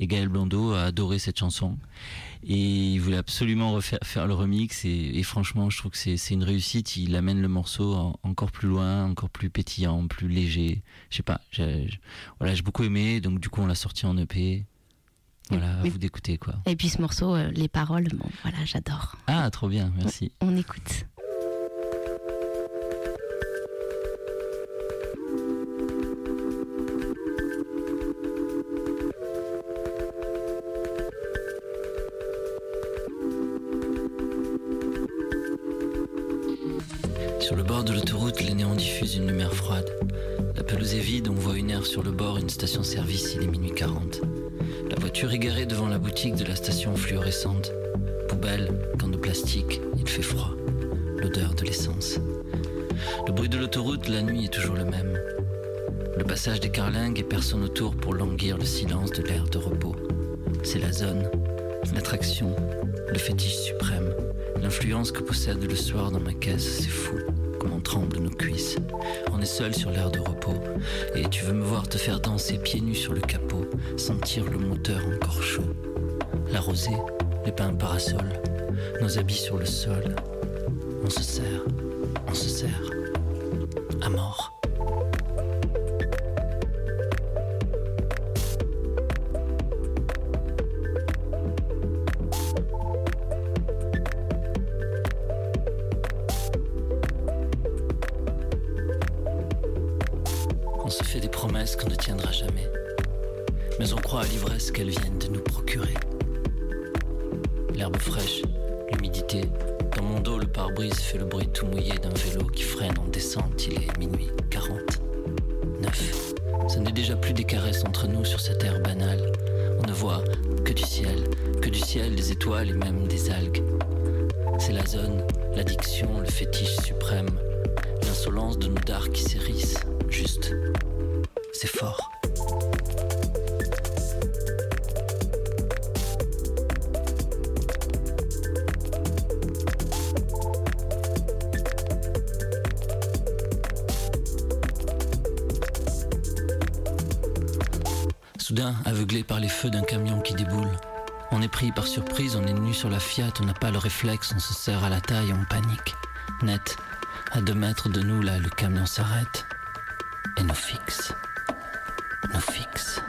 Et Gaël Blondeau a adoré cette chanson. Et il voulait absolument refaire faire le remix. Et, et franchement, je trouve que c'est une réussite. Il amène le morceau en- encore plus loin, encore plus pétillant, plus léger. Je sais pas. J'ai voilà, j'ai beaucoup aimé. Donc, du coup, on l'a sorti en EP. Voilà, à vous d'écouter, quoi. Et puis ce morceau, euh, les paroles, bon voilà, j'adore. Ah, trop bien, merci. On écoute. Bord de l'autoroute, les néons diffusent une lumière froide. La pelouse est vide, on voit une aire sur le bord, une station-service, il est minuit 40. La voiture est garée devant la boutique de la station fluorescente. Poubelle, camp de plastique, il fait froid. L'odeur de l'essence. Le bruit de l'autoroute, la nuit est toujours le même. Le passage des carlingues et personne autour pour languir le silence de l'air de repos. C'est la zone, l'attraction, le fétiche suprême. L'influence que possède le soir dans ma caisse, c'est fou. Comment tremblent nos cuisses. On est seul sur l'air de repos. Et tu veux me voir te faire danser pieds nus sur le capot, sentir le moteur encore chaud. La rosée, les pins parasols, nos habits sur le sol. On se serre, on se serre. À mort. On se serre à la taille, on panique. Net, à deux mètres de nous, là, le camion s'arrête et nous fixe. Nous fixe.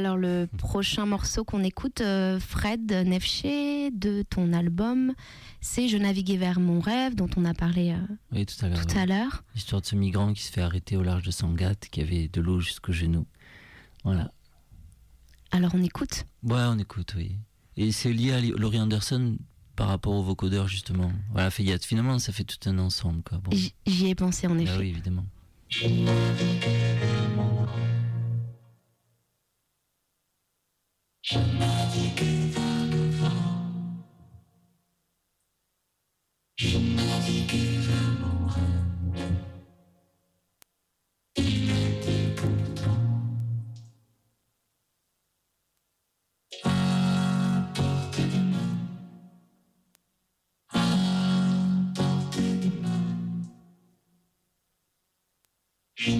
Alors le prochain morceau qu'on écoute, euh, Fred Nefché, de ton album, c'est Je naviguais vers mon rêve, dont on a parlé euh, Oui, tout à l'heure. ouais. L'histoire de ce migrant qui se fait arrêter au large de Sangatte, qui avait de l'eau jusqu'au genou. Voilà. Alors on écoute. Ouais, on écoute, oui. Et c'est lié à Laurie Anderson par rapport au vocodeur justement. Voilà, fait, finalement, ça fait tout un ensemble. Bon. J'y ai pensé en Ah effet. oui, évidemment. Je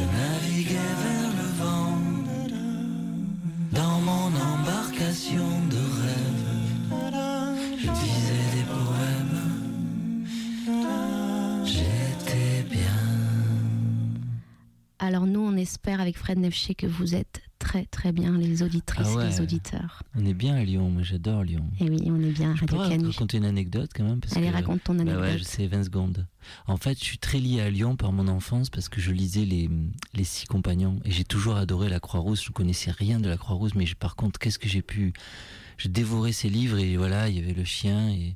Je naviguais vers le vent dans mon embarcation de rêve. Je disais des poèmes. J'étais bien. Alors nous, on espère avec Fred Nefché que vous êtes très très bien les auditrices Ah ouais. les auditeurs. On est bien à Lyon, moi j'adore Lyon. Et oui, on est bien à Radio Canu. raconter une anecdote quand même parce Allez, que- raconte ton Bah anecdote. ouais, je sais, 20 secondes. En fait, je suis très lié à Lyon par mon enfance parce que je lisais les, les Six Compagnons et j'ai toujours adoré la Croix-Rousse. Je ne connaissais rien de la Croix-Rousse, mais par contre, qu'est-ce que j'ai pu. Je dévorais ces livres et voilà, il y avait le chien et.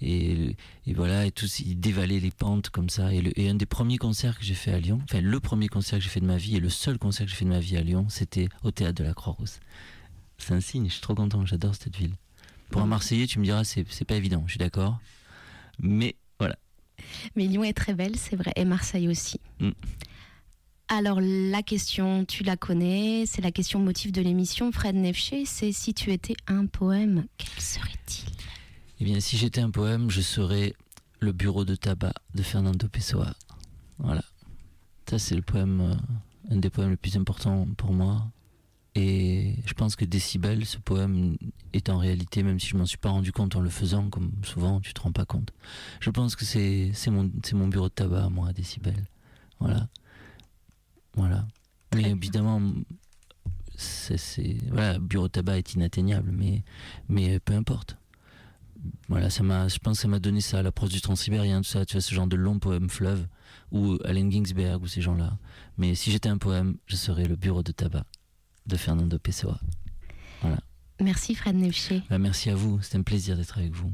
Et, et voilà, et tous, ils dévalaient les pentes comme ça. Et, le- et un des premiers concerts que j'ai fait à Lyon, enfin le premier concert que j'ai fait de ma vie et le seul concert que j'ai fait de ma vie à Lyon, c'était au théâtre de la Croix-Rousse. C'est un signe, je suis trop content, j'adore cette ville. Pour un Marseillais, tu me diras, c'est c'est pas évident, je suis d'accord. Mais voilà. Mais Lyon est très belle, c'est vrai, et Marseille aussi. Mm. Alors la question, tu la connais, c'est la question motif de l'émission, Fred Nefché, c'est si tu étais un poème, quel serait-il? Eh bien, si j'étais un poème, je serais Le bureau de tabac de Fernando Pessoa. Voilà. Ça, c'est le poème, euh, un des poèmes les plus importants pour moi. Et je pense que Décibel, ce poème, est en réalité, même si je m'en suis pas rendu compte en le faisant, comme souvent, tu te rends pas compte. Je pense que c'est mon, mon bureau de tabac, moi, Décibel. Voilà. Voilà. Mais évidemment, c'est- voilà, bureau de tabac est inatteignable, mais, mais peu importe. Voilà, ça m'a, je pense que ça m'a donné ça, l'approche du transsibérien, tout ça, tu vois, ce genre de long poème fleuve, ou Allen Ginsberg, ou ces gens-là. Mais si j'étais un poème, je serais le bureau de tabac de Fernando Pessoa. Merci Fred Nefché. Bah, merci à vous, c'était un plaisir d'être avec vous.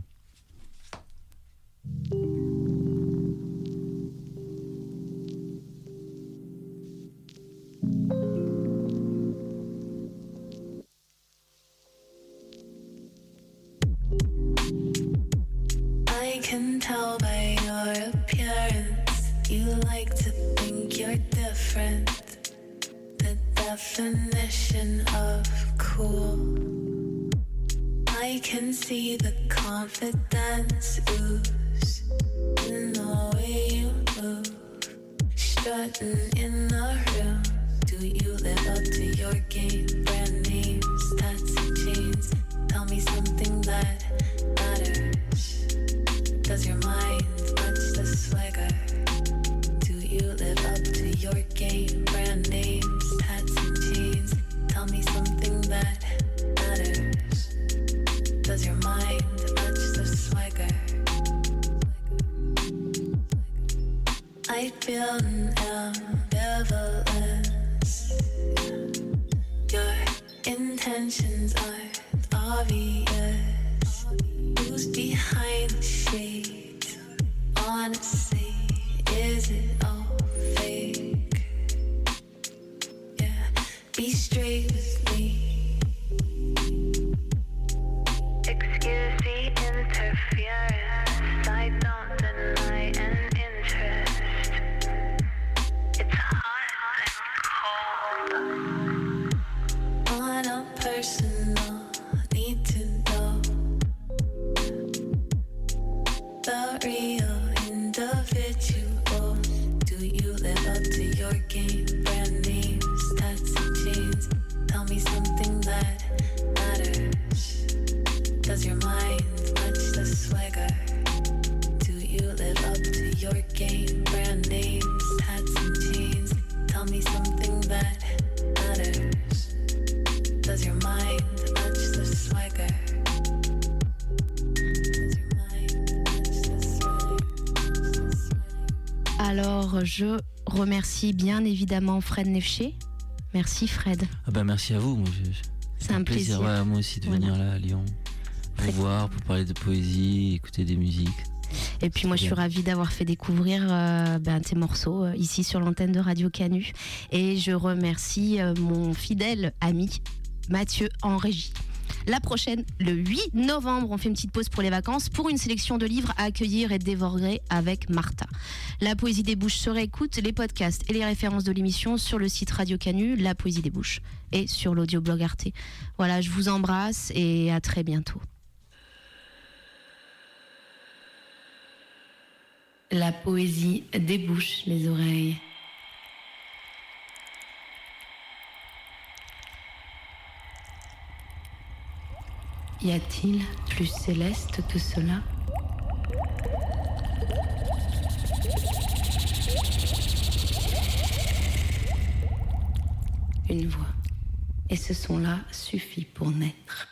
The definition of cool. I can see the confidence ooze in the way you move. Strutting in the room. Do you live up to your game? Brand names, tats and chains. Tell me something that down real remercie bien évidemment Fred Nefché. Merci Fred. Ah bah merci à vous. C'est un plaisir. ouais, moi aussi de Voilà. venir là à Lyon, vous Très- voir pour parler de poésie, écouter des musiques. Et puis moi, je suis ravie d'avoir fait découvrir euh, ben, tes morceaux euh, ici sur l'antenne de Radio Canu. Et je remercie euh, mon fidèle ami Mathieu en régie. La prochaine, le 8 novembre, on fait une petite pause pour les vacances pour une sélection de livres à accueillir et dévorer avec Martha. La poésie des bouches se réécoute, les podcasts et les références de l'émission sur le site Radio Canu, La poésie des bouches, et sur l'audioblog Arte. Voilà, je vous embrasse et à très bientôt. La poésie débouche les oreilles. Y a-t-il plus céleste que cela? Une voix. Et ce son-là suffit pour naître.